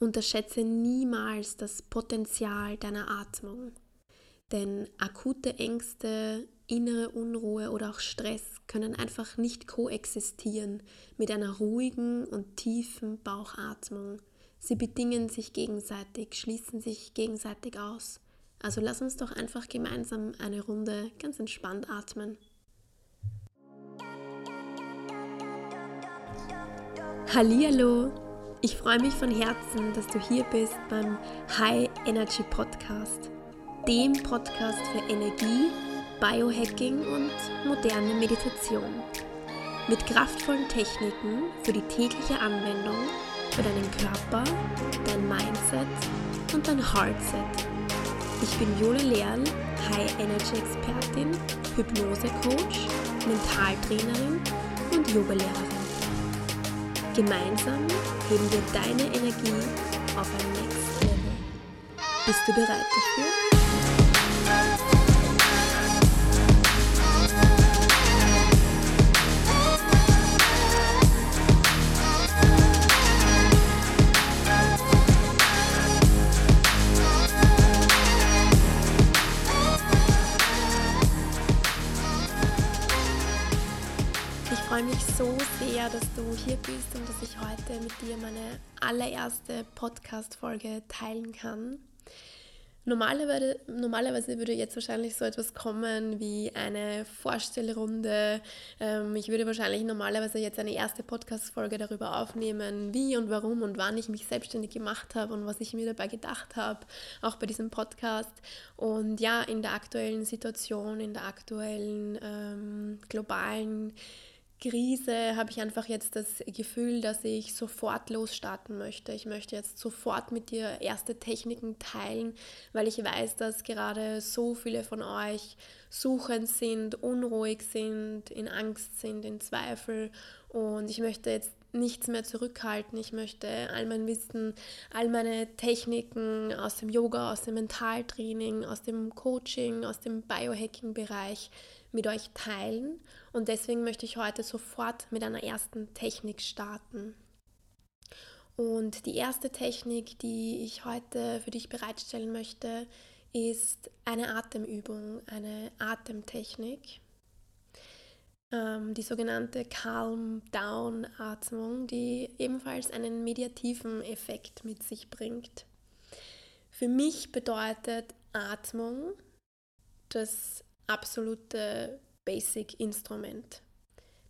Unterschätze niemals das Potenzial deiner Atmung. Denn akute Ängste, innere Unruhe oder auch Stress können einfach nicht koexistieren mit einer ruhigen und tiefen Bauchatmung. Sie bedingen sich gegenseitig, schließen sich gegenseitig aus. Also lass uns doch einfach gemeinsam eine Runde ganz entspannt atmen. Hallihallo! Ich freue mich von Herzen, dass du hier bist beim High Energy Podcast, dem Podcast für Energie, Biohacking und moderne Meditation. Mit kraftvollen Techniken für die tägliche Anwendung für deinen Körper, dein Mindset und dein Heartset. Ich bin Jule Lehrl, High Energy Expertin, Hypnose Coach, Mentaltrainerin und Yogalehrerin. Gemeinsam heben wir deine Energie auf ein Next Level. Bist du bereit dafür? So sehr, dass du hier bist und dass ich heute mit dir meine allererste Podcast-Folge teilen kann. Normalerweise, normalerweise würde jetzt wahrscheinlich so etwas kommen wie eine Vorstellrunde. Ähm, ich würde wahrscheinlich normalerweise jetzt eine erste Podcast-Folge darüber aufnehmen, wie und warum und wann ich mich selbstständig gemacht habe und was ich mir dabei gedacht habe, auch bei diesem Podcast. Und ja, in der aktuellen Situation, in der aktuellen ähm, globalen Krise habe ich einfach jetzt das Gefühl, dass ich sofort losstarten möchte. Ich möchte jetzt sofort mit dir erste Techniken teilen, weil ich weiß, dass gerade so viele von euch suchend sind, unruhig sind, in Angst sind, in Zweifel. Und ich möchte jetzt nichts mehr zurückhalten. Ich möchte all mein Wissen, all meine Techniken aus dem Yoga, aus dem Mentaltraining, aus dem Coaching, aus dem Biohacking-Bereich mit euch teilen und deswegen möchte ich heute sofort mit einer ersten Technik starten. Und die erste Technik, die ich heute für dich bereitstellen möchte, ist eine Atemübung, eine Atemtechnik. Ähm, die sogenannte Calm Down Atmung, die ebenfalls einen mediativen Effekt mit sich bringt. Für mich bedeutet Atmung das absolute Basic-Instrument.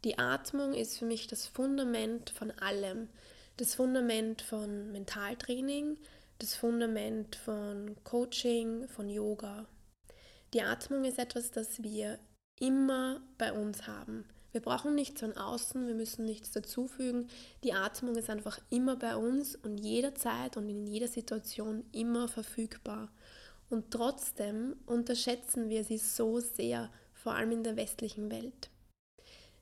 Die Atmung ist für mich das Fundament von allem. Das Fundament von Mentaltraining, das Fundament von Coaching, von Yoga. Die Atmung ist etwas, das wir immer bei uns haben. Wir brauchen nichts von außen, wir müssen nichts dazufügen. Die Atmung ist einfach immer bei uns und jederzeit und in jeder Situation immer verfügbar. Und trotzdem unterschätzen wir sie so sehr, vor allem in der westlichen Welt.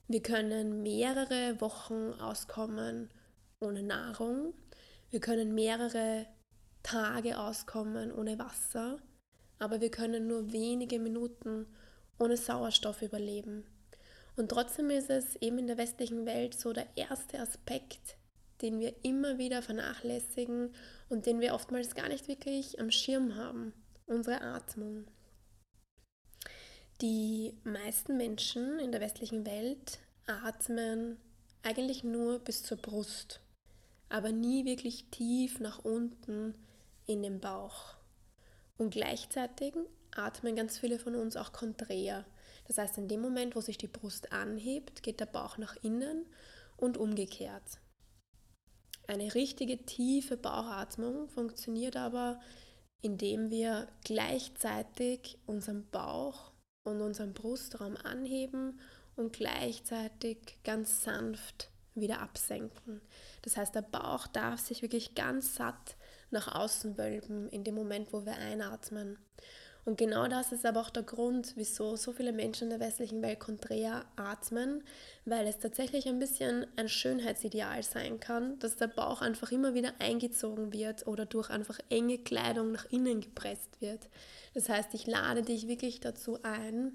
Wir können mehrere Wochen auskommen ohne Nahrung. Wir können mehrere Tage auskommen ohne Wasser. Aber wir können nur wenige Minuten ohne Sauerstoff überleben. Und trotzdem ist es eben in der westlichen Welt so der erste Aspekt, den wir immer wieder vernachlässigen und den wir oftmals gar nicht wirklich am Schirm haben unsere Atmung. Die meisten Menschen in der westlichen Welt atmen eigentlich nur bis zur Brust, aber nie wirklich tief nach unten in den Bauch. Und gleichzeitig atmen ganz viele von uns auch konträr. Das heißt, in dem Moment, wo sich die Brust anhebt, geht der Bauch nach innen und umgekehrt. Eine richtige tiefe Bauchatmung funktioniert aber indem wir gleichzeitig unseren Bauch und unseren Brustraum anheben und gleichzeitig ganz sanft wieder absenken. Das heißt, der Bauch darf sich wirklich ganz satt nach außen wölben in dem Moment, wo wir einatmen. Und genau das ist aber auch der Grund, wieso so viele Menschen in der westlichen Welt konträr atmen, weil es tatsächlich ein bisschen ein Schönheitsideal sein kann, dass der Bauch einfach immer wieder eingezogen wird oder durch einfach enge Kleidung nach innen gepresst wird. Das heißt, ich lade dich wirklich dazu ein,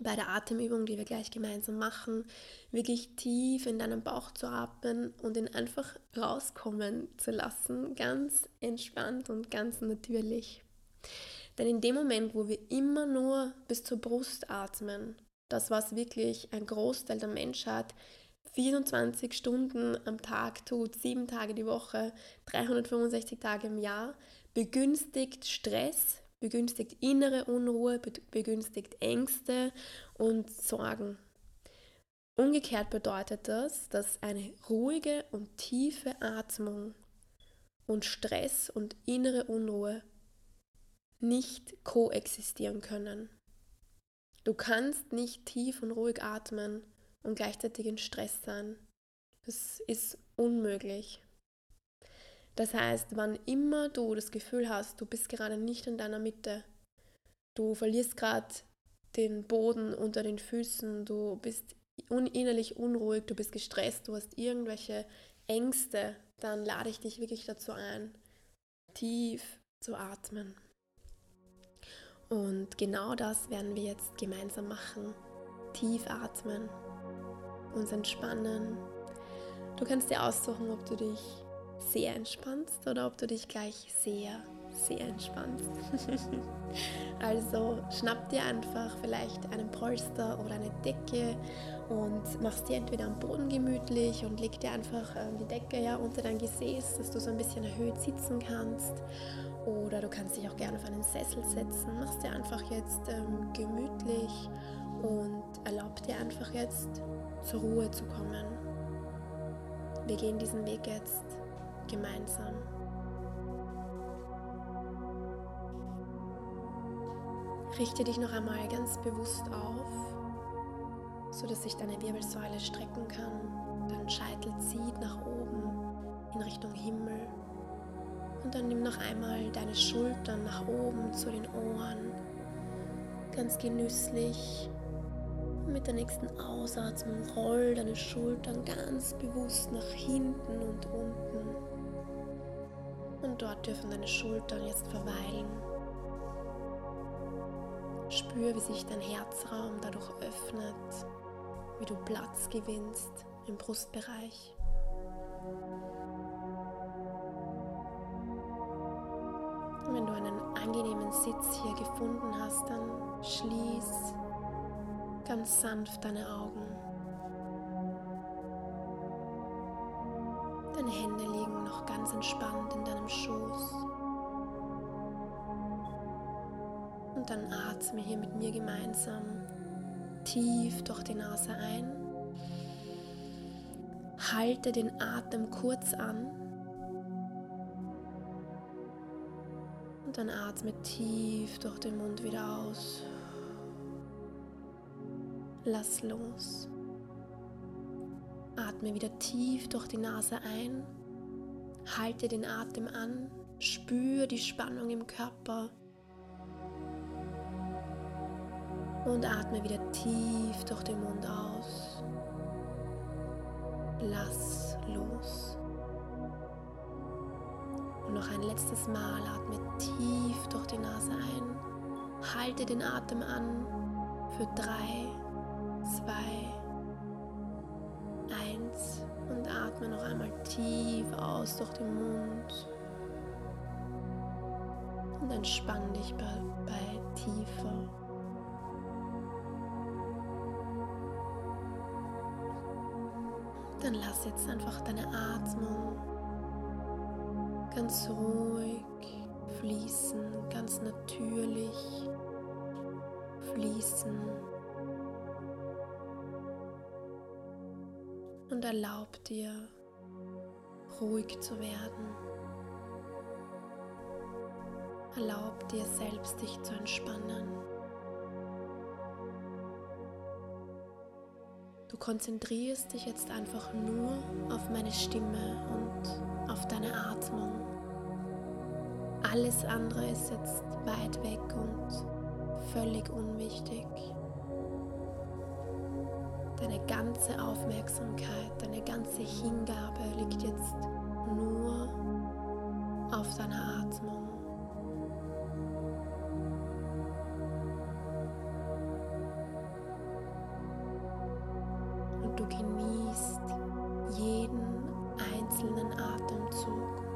bei der Atemübung, die wir gleich gemeinsam machen, wirklich tief in deinen Bauch zu atmen und ihn einfach rauskommen zu lassen, ganz entspannt und ganz natürlich. Denn in dem Moment, wo wir immer nur bis zur Brust atmen, das was wirklich ein Großteil der Menschheit 24 Stunden am Tag tut, sieben Tage die Woche, 365 Tage im Jahr, begünstigt Stress, begünstigt innere Unruhe, begünstigt Ängste und Sorgen. Umgekehrt bedeutet das, dass eine ruhige und tiefe Atmung und Stress und innere Unruhe nicht koexistieren können. Du kannst nicht tief und ruhig atmen und gleichzeitig in Stress sein. Das ist unmöglich. Das heißt, wann immer du das Gefühl hast, du bist gerade nicht in deiner Mitte, du verlierst gerade den Boden unter den Füßen, du bist innerlich unruhig, du bist gestresst, du hast irgendwelche Ängste, dann lade ich dich wirklich dazu ein, tief zu atmen. Und genau das werden wir jetzt gemeinsam machen. Tief atmen, uns entspannen. Du kannst dir aussuchen, ob du dich sehr entspannst oder ob du dich gleich sehr, sehr entspannst. also schnapp dir einfach vielleicht einen Polster oder eine Decke und machst dir entweder am Boden gemütlich und leg dir einfach ähm, die Decke ja unter dein Gesäß, dass du so ein bisschen erhöht sitzen kannst. Oder du kannst dich auch gerne auf einen Sessel setzen, machst dir einfach jetzt ähm, gemütlich und erlaub dir einfach jetzt zur Ruhe zu kommen. Wir gehen diesen Weg jetzt gemeinsam. Richte dich noch einmal ganz bewusst auf, sodass sich deine Wirbelsäule strecken kann. Dein Scheitel zieht nach oben in Richtung Himmel. Und dann nimm noch einmal deine Schultern nach oben zu den Ohren. Ganz genüsslich. Mit der nächsten Ausatmung roll deine Schultern ganz bewusst nach hinten und unten. Und dort dürfen deine Schultern jetzt verweilen. Spür, wie sich dein Herzraum dadurch öffnet, wie du Platz gewinnst im Brustbereich. Angenehmen Sitz hier gefunden hast, dann schließ ganz sanft deine Augen. Deine Hände liegen noch ganz entspannt in deinem Schoß. Und dann atme hier mit mir gemeinsam tief durch die Nase ein. Halte den Atem kurz an. Dann atme tief durch den Mund wieder aus. Lass los. Atme wieder tief durch die Nase ein. Halte den Atem an. Spür die Spannung im Körper. Und atme wieder tief durch den Mund aus. Lass los. Noch ein letztes Mal atme tief durch die Nase ein. Halte den Atem an für drei, zwei, eins und atme noch einmal tief aus durch den Mund und entspann dich bei, bei tiefer. Dann lass jetzt einfach deine Atmung ganz ruhig fließen, ganz natürlich fließen. und erlaub dir, ruhig zu werden. Erlaub dir selbst, dich zu entspannen. Du konzentrierst dich jetzt einfach nur auf meine Stimme und auf deine Atmung. Alles andere ist jetzt weit weg und völlig unwichtig. Deine ganze Aufmerksamkeit, deine ganze Hingabe liegt jetzt nur auf deiner Atmung. Und du genießt jeden einzelnen Atemzug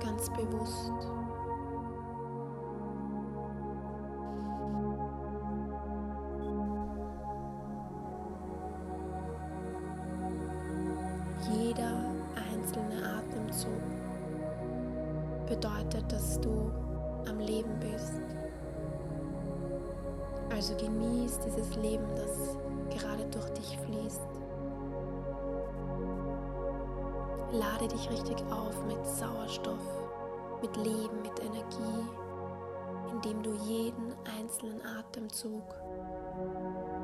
ganz bewusst.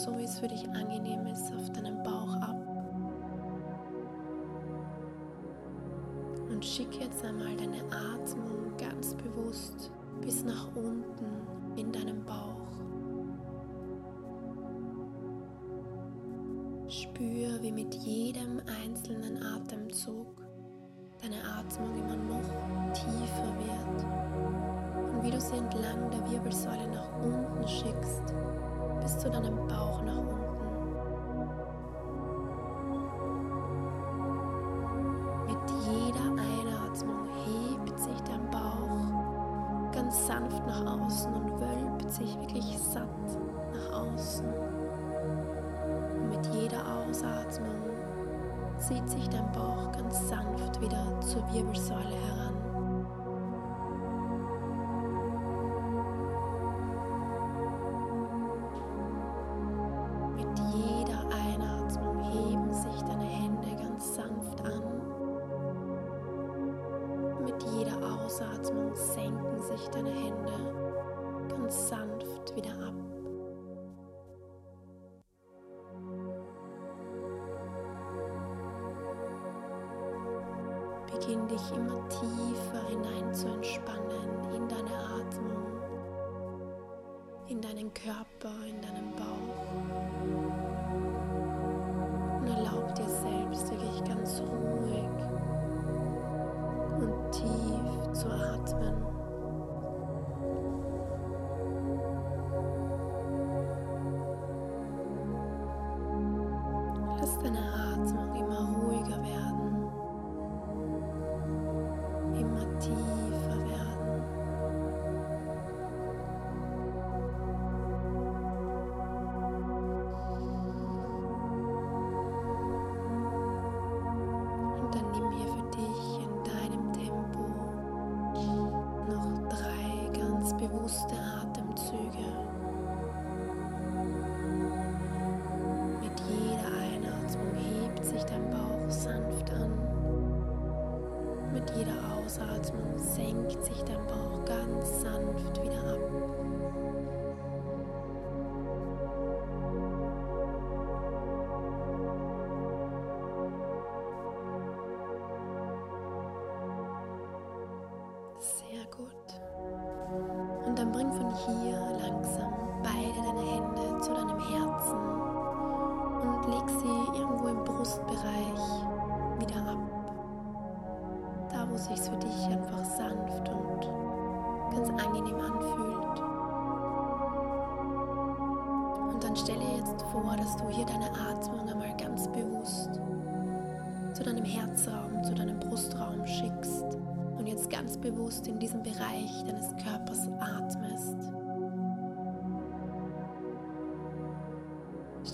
so wie es für dich angenehm ist, auf deinen Bauch ab. Und schicke jetzt einmal deine Atmung ganz bewusst bis nach unten in deinem Bauch. Spür, wie mit jedem einzelnen Atemzug deine Atmung immer noch tiefer wird und wie du sie entlang der Wirbelsäule nach unten schickst bis zu deinem Bauch nach unten. Mit jeder Einatmung hebt sich dein Bauch ganz sanft nach außen und wölbt sich wirklich satt nach außen. Und mit jeder Ausatmung zieht sich dein Bauch ganz sanft wieder zur Wirbelsäule heran. Selbst wirklich ganz ruhig dann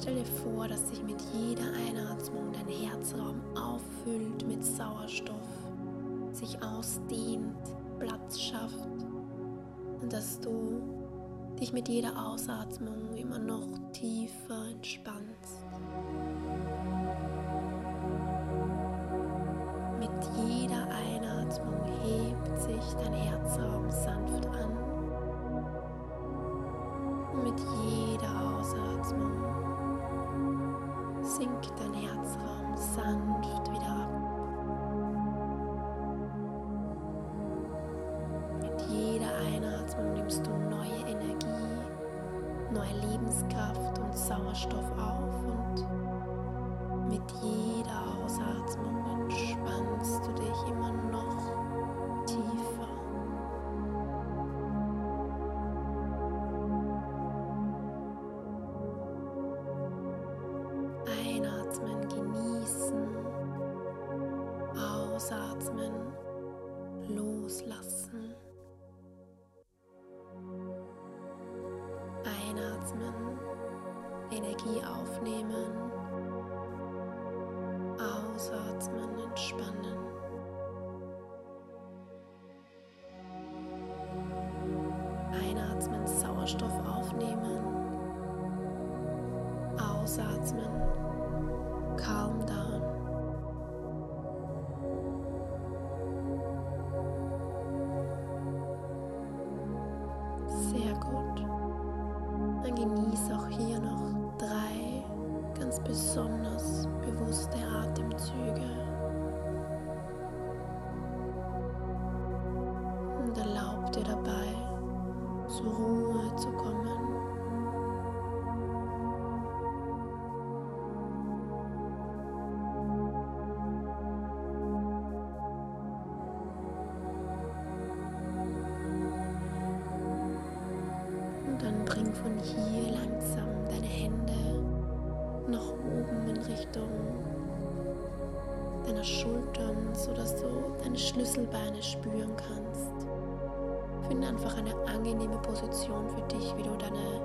Stell dir vor, dass sich mit jeder Einatmung dein Herzraum auffüllt mit Sauerstoff sich ausdehnt, Platz schafft und dass du dich mit jeder Ausatmung immer noch tiefer entspannst. Sauerstoff aufnehmen, ausatmen, calm down. Schlüsselbeine spüren kannst. Finde einfach eine angenehme Position für dich, wie du deine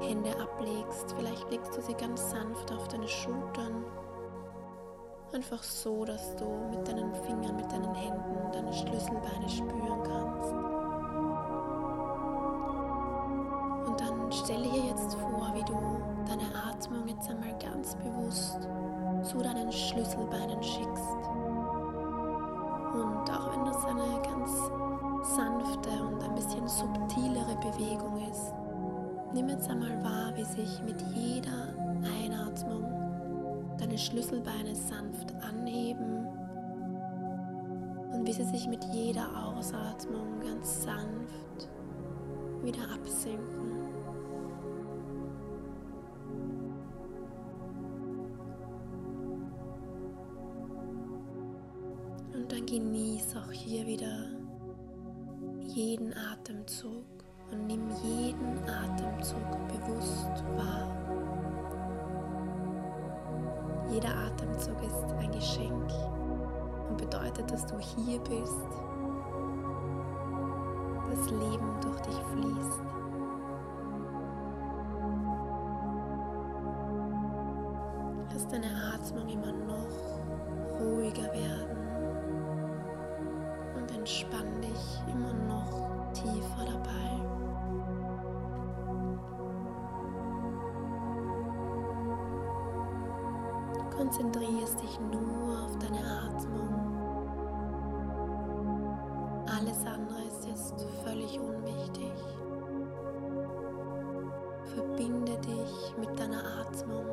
Hände ablegst. Vielleicht legst du sie ganz sanft auf deine Schultern. Einfach so, dass du mit deinen Fingern, mit deinen Händen deine Schlüsselbeine spüren kannst. Und dann stelle dir jetzt vor, wie du deine Atmung jetzt einmal ganz bewusst zu deinen Schlüsselbeinen schickst. Und auch wenn das eine ganz sanfte und ein bisschen subtilere Bewegung ist, nimm jetzt einmal wahr, wie sich mit jeder Einatmung deine Schlüsselbeine sanft anheben und wie sie sich mit jeder Ausatmung ganz sanft wieder absinken. Genieß auch hier wieder jeden Atemzug und nimm jeden Atemzug bewusst wahr. Jeder Atemzug ist ein Geschenk und bedeutet, dass du hier bist, das Leben durch dich fließt. Lass deine Atmung immer noch ruhiger werden entspann dich immer noch tiefer dabei. Konzentrierst dich nur auf deine Atmung. Alles andere ist jetzt völlig unwichtig. Verbinde dich mit deiner Atmung.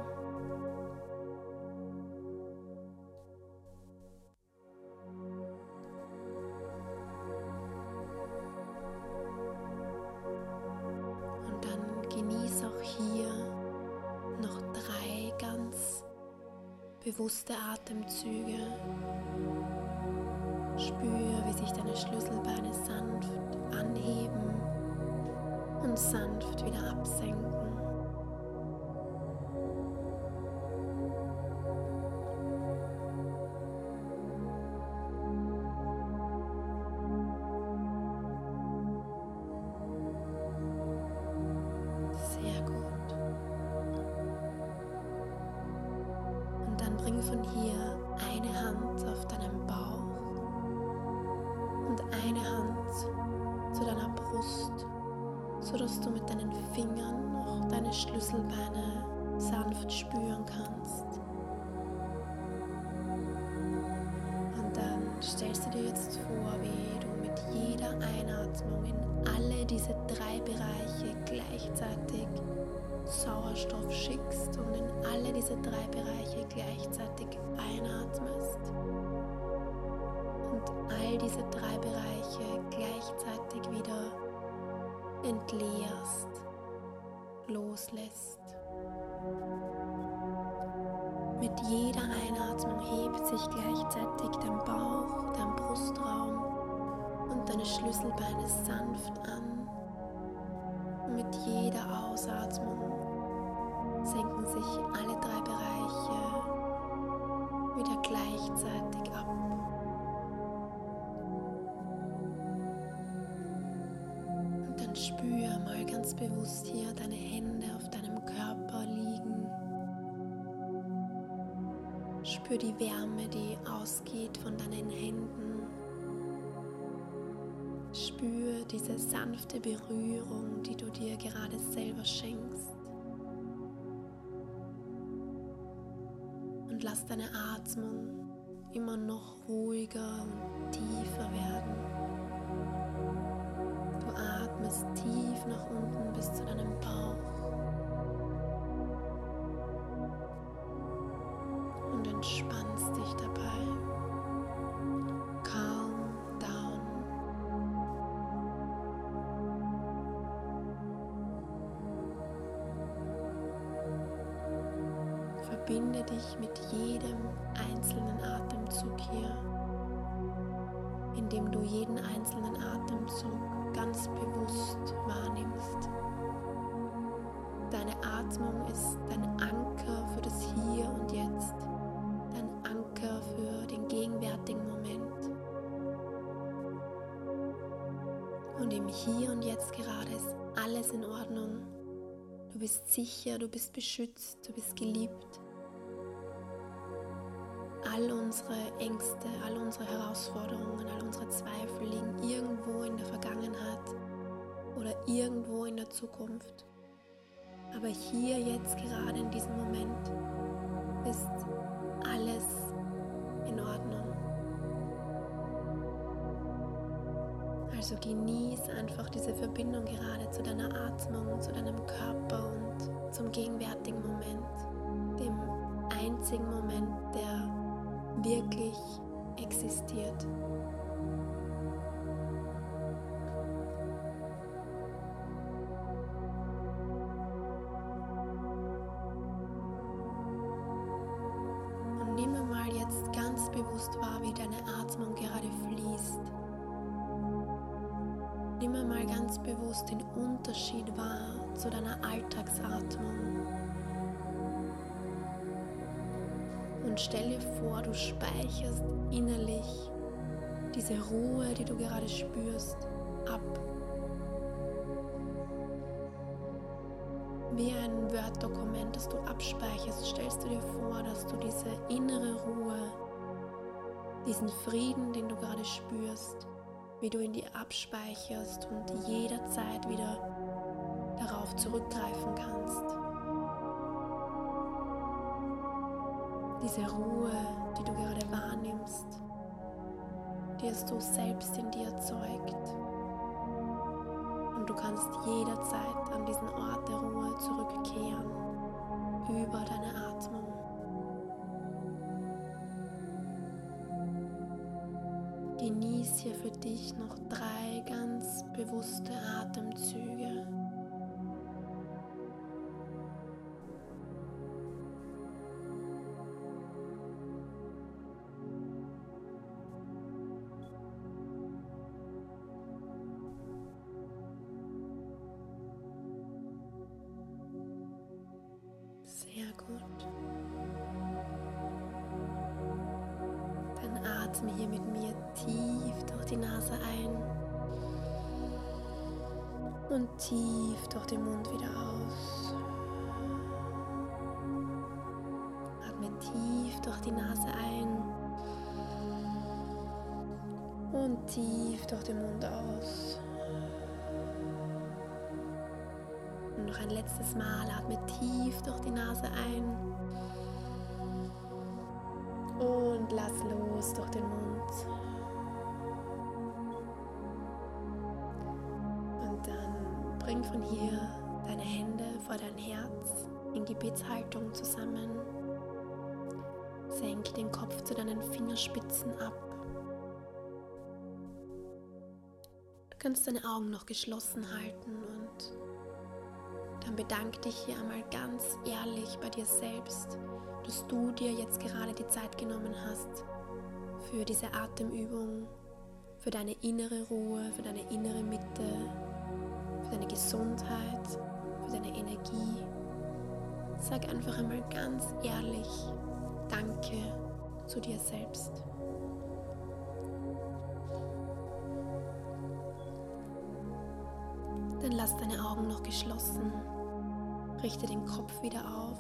Bewusste Atemzüge. Spür, wie sich deine Schlüsselbeine sanft anheben und sanft wieder absenken. Sauerstoff schickst und in alle diese drei Bereiche gleichzeitig einatmest. Und all diese drei Bereiche gleichzeitig wieder entleerst, loslässt. Mit jeder Einatmung hebt sich gleichzeitig dein Bauch, dein Brustraum und deine Schlüsselbeine sanft an. Mit jeder Ausatmung senken sich alle drei Bereiche wieder gleichzeitig ab. Und dann spür mal ganz bewusst hier deine Hände auf deinem Körper liegen. Spür die Wärme, die ausgeht von deinen Händen. Spür diese sanfte Berührung, die du dir gerade selber schenkst. und lass deine Atmung immer noch ruhiger und tiefer werden. Du atmest tief nach unten bis zu deinem Bauch jeden einzelnen Atemzug ganz bewusst wahrnimmst. Deine Atmung ist dein Anker für das Hier und Jetzt, dein Anker für den gegenwärtigen Moment. Und im Hier und Jetzt gerade ist alles in Ordnung. Du bist sicher, du bist beschützt, du bist geliebt all unsere Ängste, all unsere Herausforderungen, all unsere Zweifel liegen irgendwo in der Vergangenheit oder irgendwo in der Zukunft. Aber hier, jetzt, gerade in diesem Moment ist alles in Ordnung. Also genieß einfach diese Verbindung gerade zu deiner Atmung, zu deinem Körper und zum gegenwärtigen Moment, dem einzigen Moment, der wirklich existiert. Und nehme mal jetzt ganz bewusst wahr, wie deine Atmung gerade fließt. Nimm mal ganz bewusst den Unterschied wahr zu deiner Alltagsatmung. Und stell dir vor, du speicherst innerlich diese Ruhe, die du gerade spürst, ab. Wie ein Word-Dokument, das du abspeicherst, stellst du dir vor, dass du diese innere Ruhe, diesen Frieden, den du gerade spürst, wie du ihn dir abspeicherst und jederzeit wieder darauf zurückgreifen kannst. Diese Ruhe, die du gerade wahrnimmst, die hast du selbst in dir erzeugt. Und du kannst jederzeit an diesen Ort der Ruhe zurückkehren, über deine Atmung. Genieß hier für dich noch drei ganz bewusste Atemzüge. Durch die Nase ein und tief durch den Mund aus. noch ein letztes Mal. Atme tief durch die Nase ein. Und lass los durch den Mund. Und dann bring von hier deine Hände vor dein Herz in Gebetshaltung zusammen. Senk den Kopf zu deinen Fingerspitzen ab. Du kannst deine Augen noch geschlossen halten und dann bedank dich hier einmal ganz ehrlich bei dir selbst, dass du dir jetzt gerade die Zeit genommen hast für diese Atemübung, für deine innere Ruhe, für deine innere Mitte, für deine Gesundheit, für deine Energie. Sag einfach einmal ganz ehrlich Danke zu dir selbst. Dann lass deine Augen noch geschlossen. Richte den Kopf wieder auf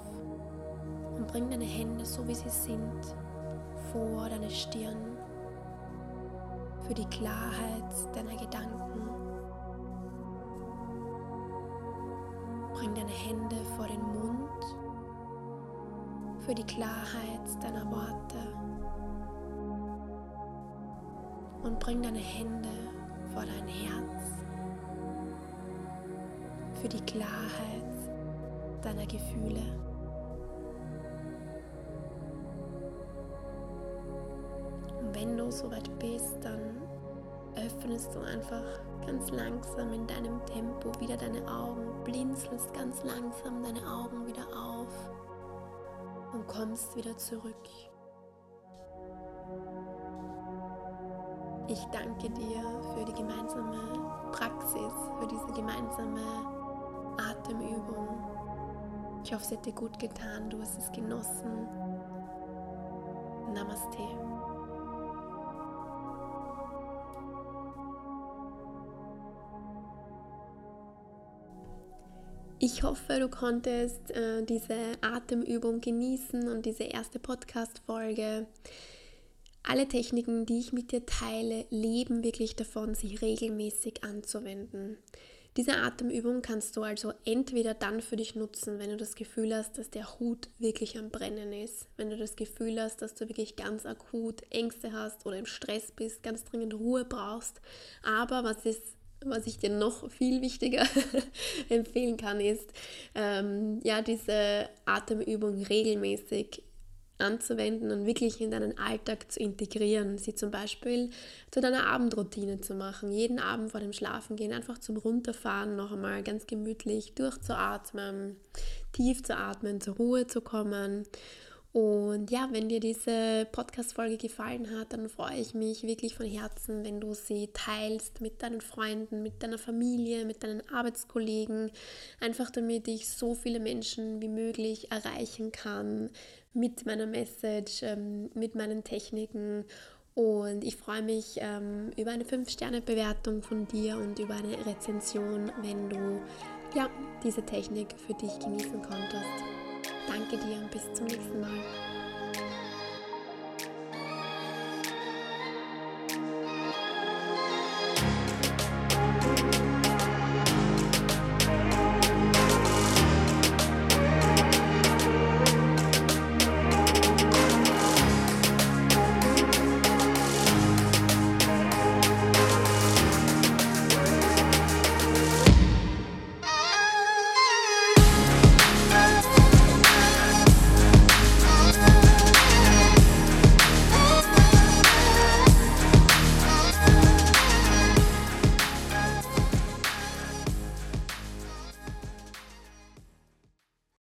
und bring deine Hände so wie sie sind vor deine Stirn für die Klarheit deiner Gedanken. Bring deine Hände vor den für die Klarheit deiner Worte. Und bring deine Hände vor dein Herz für die Klarheit deiner Gefühle. Und wenn du soweit bist, dann öffnest du einfach ganz langsam in deinem Tempo wieder deine Augen, blinzelst ganz langsam deine Augen wieder auf kommst wieder zurück. Ich danke dir für die gemeinsame Praxis, für diese gemeinsame Atemübung. Ich hoffe, es hat dir gut getan, du hast es genossen. Namaste. Ich hoffe, du konntest äh, diese Atemübung genießen und diese erste Podcast-Folge. Alle Techniken, die ich mit dir teile, leben wirklich davon, sie regelmäßig anzuwenden. Diese Atemübung kannst du also entweder dann für dich nutzen, wenn du das Gefühl hast, dass der Hut wirklich am Brennen ist, wenn du das Gefühl hast, dass du wirklich ganz akut Ängste hast oder im Stress bist, ganz dringend Ruhe brauchst. Aber was ist was ich dir noch viel wichtiger empfehlen kann, ist, ähm, ja, diese Atemübung regelmäßig anzuwenden und wirklich in deinen Alltag zu integrieren. Sie zum Beispiel zu deiner Abendroutine zu machen. Jeden Abend vor dem Schlafengehen einfach zum Runterfahren noch einmal ganz gemütlich durchzuatmen, tief zu atmen, zur Ruhe zu kommen und ja, wenn dir diese Podcast-Folge gefallen hat, dann freue ich mich wirklich von Herzen, wenn du sie teilst mit deinen Freunden, mit deiner Familie, mit deinen Arbeitskollegen. Einfach damit ich so viele Menschen wie möglich erreichen kann mit meiner Message, ähm, mit meinen Techniken. Und ich freue mich ähm, über eine 5-Sterne-Bewertung von dir und über eine Rezension, wenn du ja, diese Technik für dich genießen konntest. Danke dir und bis zum nächsten Mal.